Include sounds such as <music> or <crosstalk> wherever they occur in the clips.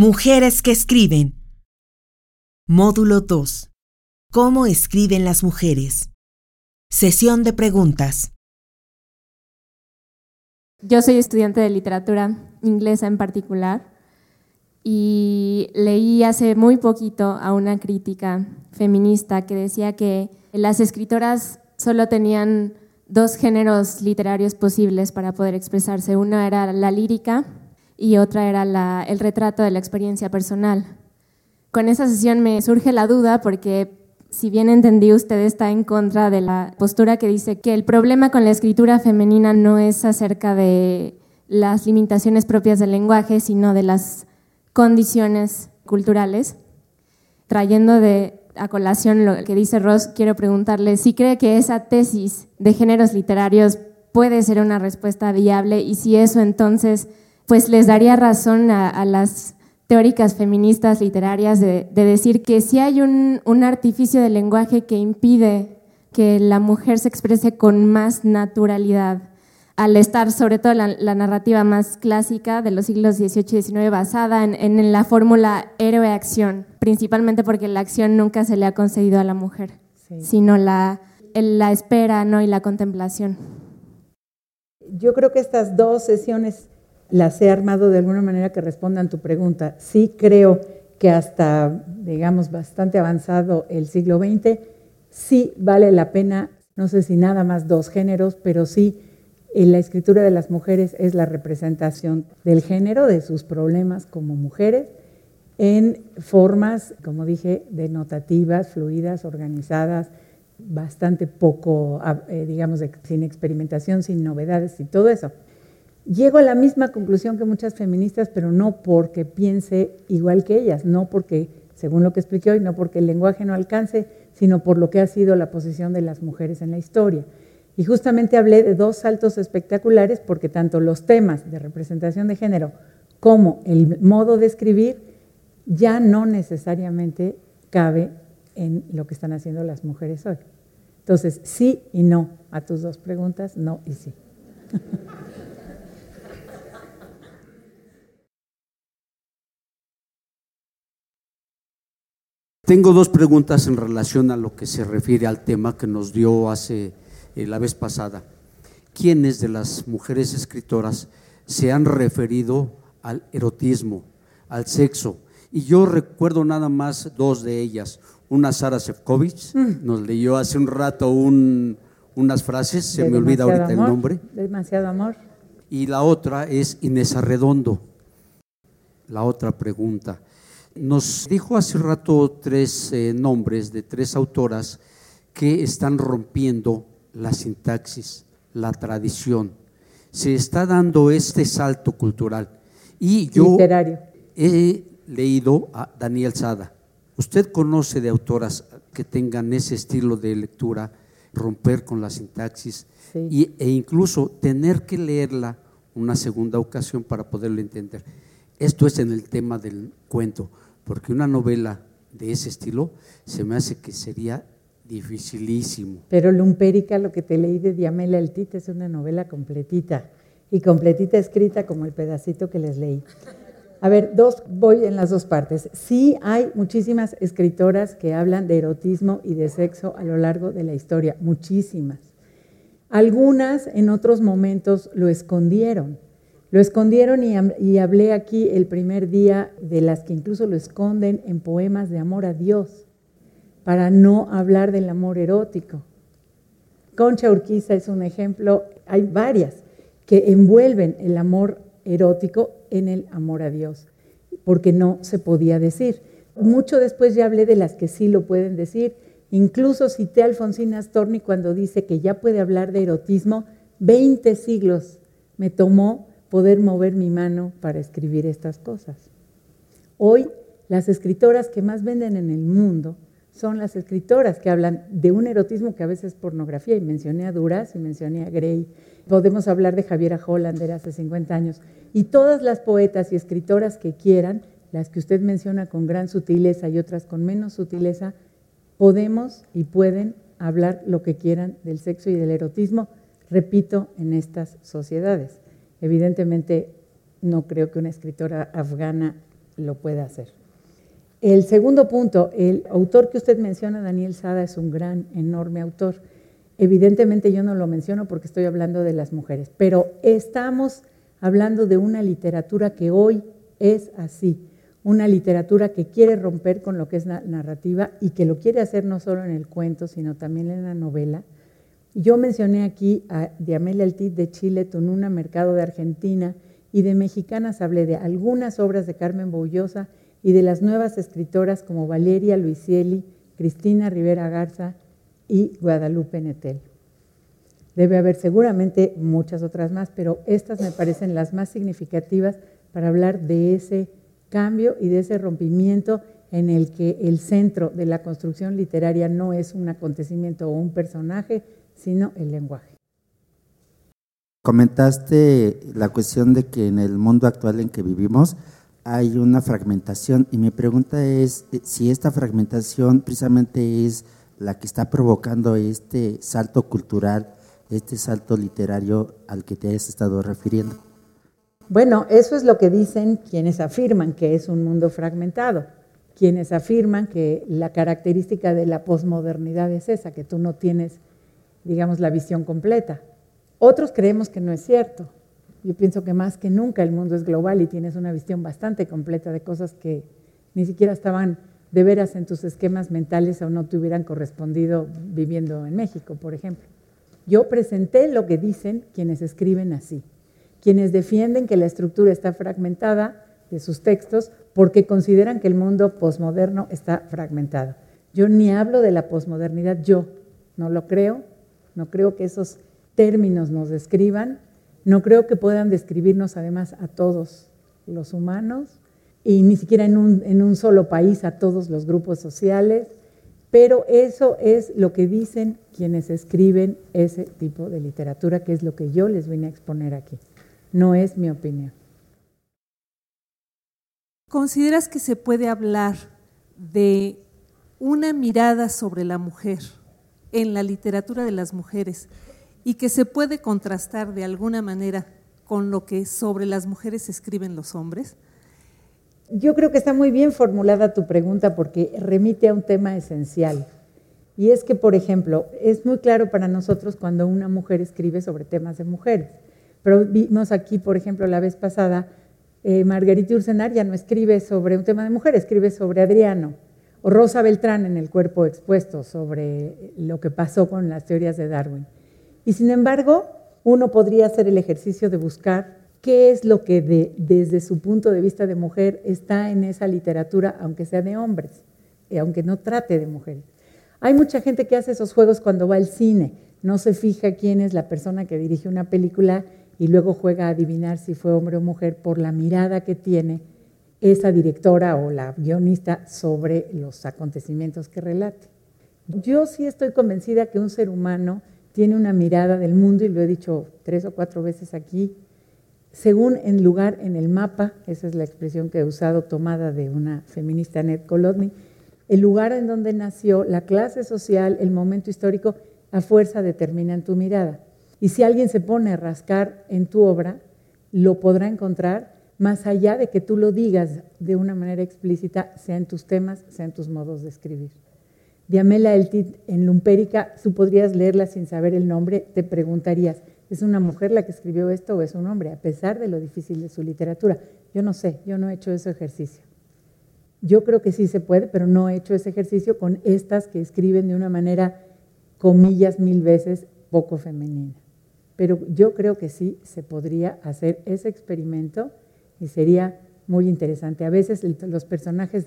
Mujeres que escriben. Módulo 2. ¿Cómo escriben las mujeres? Sesión de preguntas. Yo soy estudiante de literatura inglesa en particular y leí hace muy poquito a una crítica feminista que decía que las escritoras solo tenían dos géneros literarios posibles para poder expresarse. Una era la lírica y otra era el retrato de la experiencia personal. Con esa sesión me surge la duda porque, si bien entendí, usted está en contra de la postura que dice que el problema con la escritura femenina no es acerca de las limitaciones propias del lenguaje, sino de las condiciones culturales. Trayendo de a colación lo que dice Ross, quiero preguntarle si cree que esa tesis de géneros literarios puede ser una respuesta viable y si eso entonces pues les daría razón a, las teóricas feministas literarias de, decir que si hay un, un, artificio del lenguaje que impide que la mujer se exprese con más naturalidad, al estar sobre todo la, narrativa más clásica de los siglos XVIII y XIX basada en, la fórmula héroe-acción, principalmente porque la acción nunca se le ha concedido a la mujer, sino la, la espera ¿no? y la contemplación. Yo creo que estas dos sesiones las he armado de alguna manera que respondan tu pregunta. Sí creo que hasta, digamos, bastante avanzado el siglo XX, sí vale la pena, no sé si nada más dos géneros, pero sí en la escritura de las mujeres es la representación del género, de sus problemas como mujeres, en formas, como dije, denotativas, fluidas, organizadas, bastante poco, eh, digamos, sin experimentación, sin novedades y todo eso. Llego a la misma conclusión que muchas feministas, pero no porque piense igual que ellas, no porque, según lo que expliqué hoy, no porque el lenguaje no alcance, sino por lo que ha sido la posición de las mujeres en la historia. Y justamente hablé de dos saltos espectaculares porque tanto los temas de representación de género como el modo de escribir ya no necesariamente cabe en lo que están haciendo las mujeres hoy. Entonces, sí y no a tus dos preguntas, no y sí. <laughs> Tengo dos preguntas en relación a lo que se refiere al tema que nos dio hace eh, la vez pasada. ¿Quiénes de las mujeres escritoras se han referido al erotismo, al sexo? Y yo recuerdo nada más dos de ellas. Una Sara Sefcovic, mm. nos leyó hace un rato unas frases, se me olvida ahorita el nombre. Demasiado amor. Y la otra es Inés Arredondo. La otra pregunta. Nos dijo hace rato tres eh, nombres de tres autoras que están rompiendo la sintaxis, la tradición. Se está dando este salto cultural. Y yo he leído a Daniel Sada. ¿Usted conoce de autoras que tengan ese estilo de lectura, romper con la sintaxis y, e incluso tener que leerla una segunda ocasión para poderlo entender? Esto es en el tema del cuento porque una novela de ese estilo se me hace que sería dificilísimo. Pero Lumpérica, lo que te leí de Diamela El Tite, es una novela completita, y completita escrita como el pedacito que les leí. A ver, dos, voy en las dos partes. Sí hay muchísimas escritoras que hablan de erotismo y de sexo a lo largo de la historia, muchísimas. Algunas en otros momentos lo escondieron. Lo escondieron y, hablé aquí el primer día de las que incluso lo esconden en poemas de amor a Dios, para no hablar del amor erótico. Concha Urquiza es un ejemplo, hay varias que envuelven el amor erótico en el amor a Dios, porque no se podía decir. Mucho después ya hablé de las que sí lo pueden decir. Incluso cité a Alfonsina Storni cuando dice que ya puede hablar de erotismo. 20 siglos me tomó poder mover mi mano para escribir estas cosas. Hoy las escritoras que más venden en el mundo son las escritoras que hablan de un erotismo que a veces es pornografía, y mencioné a Duras y mencioné a Gray. Podemos hablar de Javiera Hollander hace 50 años. Y todas las poetas y escritoras que quieran, las que usted menciona con gran sutileza y otras con menos sutileza, podemos y pueden hablar lo que quieran del sexo y del erotismo, repito, en estas sociedades. Evidentemente, no creo que una escritora afgana lo pueda hacer. El segundo punto, el autor que usted menciona, Daniel Sada, es un gran, enorme autor. Evidentemente yo no lo menciono porque estoy hablando de las mujeres, pero estamos hablando de una literatura que hoy es así, una literatura que quiere romper con lo que es narrativa y que lo quiere hacer no solo en el cuento, sino también en la novela. Yo mencioné aquí a Diamela Altit de Chile, Tonuna Mercado de Argentina y de mexicanas hablé de algunas obras de Carmen Boullosa y de las nuevas escritoras como Valeria Luisieli, Cristina Rivera Garza y Guadalupe Netel. Debe haber seguramente muchas otras más, pero estas me parecen las más significativas para hablar de ese cambio y de ese rompimiento en el que el centro de la construcción literaria no es un acontecimiento o un personaje, sino el lenguaje. Comentaste la cuestión de que en el mundo actual en que vivimos hay una fragmentación y mi pregunta es eh, si esta fragmentación precisamente es la que está provocando este salto cultural, este salto literario al que te has estado refiriendo. Bueno, eso es lo que dicen quienes afirman que es un mundo fragmentado, quienes afirman que la característica de la posmodernidad es esa, que tú no tienes, digamos, la visión completa. Otros creemos que no es cierto. Yo pienso que más que nunca el mundo es global y tienes una visión bastante completa de cosas que ni siquiera estaban de veras en tus esquemas mentales o no te hubieran correspondido viviendo en México, por ejemplo. Yo presenté lo que dicen quienes escriben así, quienes defienden que la estructura está fragmentada de sus textos porque consideran que el mundo posmoderno está fragmentado. Yo ni hablo de la posmodernidad, yo no lo creo, no creo que esos términos nos describan, no creo que puedan describirnos además a todos los humanos y ni siquiera en un, solo país a todos los grupos sociales, pero eso es lo que dicen quienes escriben ese tipo de literatura, que es lo que yo les vine a exponer aquí. No es mi opinión. ¿Consideras que se puede hablar de una mirada sobre la mujer en la literatura de las mujeres y que se puede contrastar de alguna manera con lo que sobre las mujeres escriben los hombres? Yo creo que está muy bien formulada tu pregunta porque remite a un tema esencial. Y es que, por ejemplo, es muy claro para nosotros cuando una mujer escribe sobre temas de mujeres. Pero vimos aquí, por ejemplo, la vez pasada, eh, Margarita Ursenar ya no escribe sobre un tema de mujer, escribe sobre Adriano. O Rosa Beltrán en El cuerpo expuesto, sobre lo que pasó con las teorías de Darwin. Y sin embargo, uno podría hacer el ejercicio de buscar qué es lo que desde su punto de vista de mujer está en esa literatura, aunque sea de hombres, y aunque no trate de mujeres. Hay mucha gente que hace esos juegos cuando va al cine, no se fija quién es la persona que dirige una película y luego juega a adivinar si fue hombre o mujer por la mirada que tiene esa directora o la guionista sobre los acontecimientos que relate. Yo sí estoy convencida que un ser humano tiene una mirada del mundo, y lo he dicho tres o cuatro veces aquí, según el lugar en el mapa, esa es la expresión que he usado tomada de una feminista, Ned Kolodny, el lugar en donde nació, la clase social, el momento histórico, a fuerza determinan tu mirada. Y si alguien se pone a rascar en tu obra, lo podrá encontrar más allá de que tú lo digas de una manera explícita, sea en tus temas, sea en tus modos de escribir. Diamela Eltit en Lumpérica, tú podrías leerla sin saber el nombre, te preguntarías, ¿es una mujer la que escribió esto o es un hombre? A pesar de lo difícil de su literatura. Yo no sé, yo no he hecho ese ejercicio. Yo creo que sí se puede, pero no he hecho ese ejercicio con estas que escriben de una manera, comillas, mil veces poco femenina. Pero yo creo que sí se podría hacer ese experimento y sería muy interesante. A veces los personajes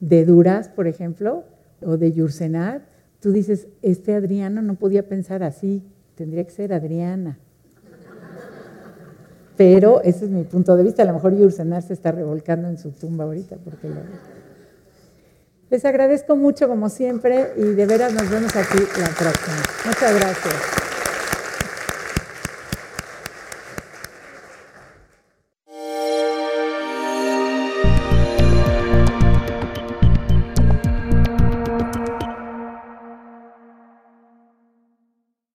de Duras, por ejemplo, o de Yursenar, tú dices, este Adriano no podía pensar así, tendría que ser Adriana. Pero ese es mi punto de vista. A lo mejor Yursenar se está revolcando en su tumba ahorita porque lo... Les agradezco mucho como siempre y de veras nos vemos aquí la próxima. Muchas gracias.